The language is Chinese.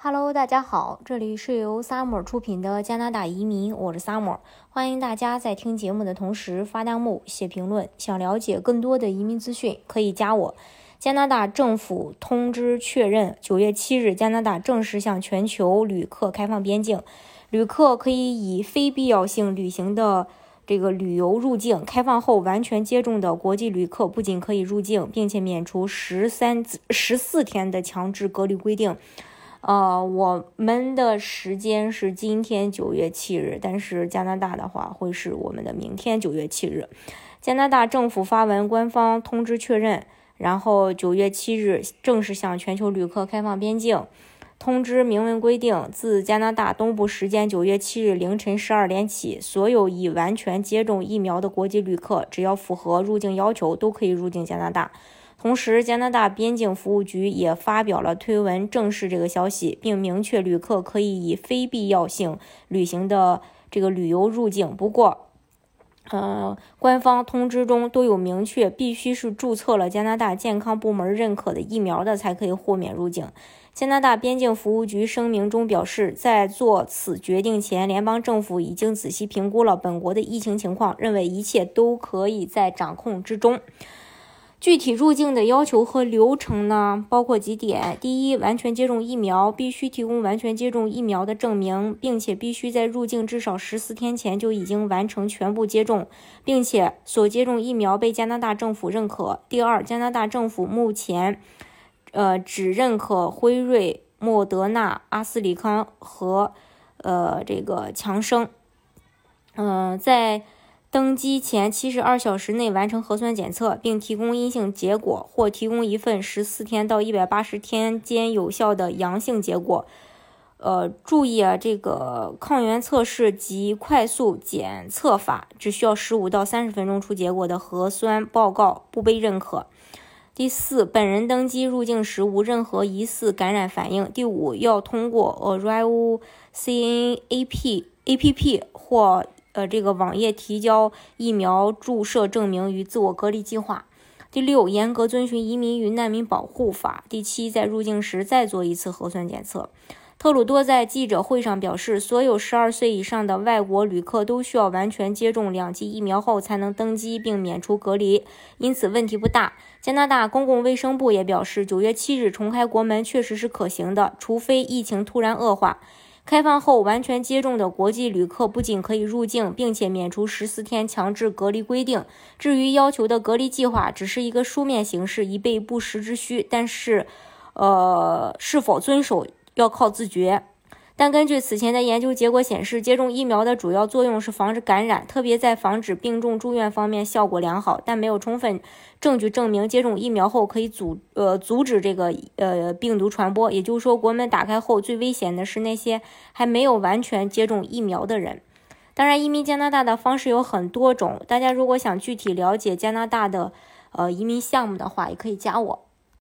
Hello，大家好，这里是由 Summer 出品的加拿大移民，我是 Summer，欢迎大家在听节目的同时发弹幕、写评论。想了解更多的移民资讯，可以加我。加拿大政府通知确认，九月七日，加拿大正式向全球旅客开放边境，旅客可以以非必要性旅行的这个旅游入境。开放后，完全接种的国际旅客不仅可以入境，并且免除十三十四天的强制隔离规定。呃，我们的时间是今天九月七日，但是加拿大的话会是我们的明天九月七日。加拿大政府发文官方通知确认，然后九月七日正式向全球旅客开放边境。通知明文规定，自加拿大东部时间九月七日凌晨十二点起，所有已完全接种疫苗的国际旅客，只要符合入境要求，都可以入境加拿大。同时，加拿大边境服务局也发表了推文证实这个消息，并明确旅客可以以非必要性旅行的这个旅游入境。不过，呃，官方通知中都有明确，必须是注册了加拿大健康部门认可的疫苗的才可以豁免入境。加拿大边境服务局声明中表示，在做此决定前，联邦政府已经仔细评估了本国的疫情情况，认为一切都可以在掌控之中。具体入境的要求和流程呢，包括几点：第一，完全接种疫苗，必须提供完全接种疫苗的证明，并且必须在入境至少十四天前就已经完成全部接种，并且所接种疫苗被加拿大政府认可。第二，加拿大政府目前，呃，只认可辉瑞、莫德纳、阿斯利康和，呃，这个强生。嗯，在。登机前七十二小时内完成核酸检测，并提供阴性结果，或提供一份十四天到一百八十天间有效的阳性结果。呃，注意啊，这个抗原测试及快速检测法只需要十五到三十分钟出结果的核酸报告不被认可。第四，本人登机入境时无任何疑似感染反应。第五，要通过 Arrival CNAP APP 或。呃，这个网页提交疫苗注射证明与自我隔离计划。第六，严格遵循移民与难民保护法。第七，在入境时再做一次核酸检测。特鲁多在记者会上表示，所有十二岁以上的外国旅客都需要完全接种两剂疫苗后才能登机并免除隔离，因此问题不大。加拿大公共卫生部也表示，九月七日重开国门确实是可行的，除非疫情突然恶化。开放后完全接种的国际旅客不仅可以入境，并且免除十四天强制隔离规定。至于要求的隔离计划，只是一个书面形式，以备不时之需。但是，呃，是否遵守要靠自觉。但根据此前的研究结果显示，接种疫苗的主要作用是防止感染，特别在防止病重住院方面效果良好。但没有充分证据证明接种疫苗后可以阻呃阻止这个呃病毒传播。也就是说，国门打开后最危险的是那些还没有完全接种疫苗的人。当然，移民加拿大的方式有很多种，大家如果想具体了解加拿大的呃移民项目的话，也可以加我。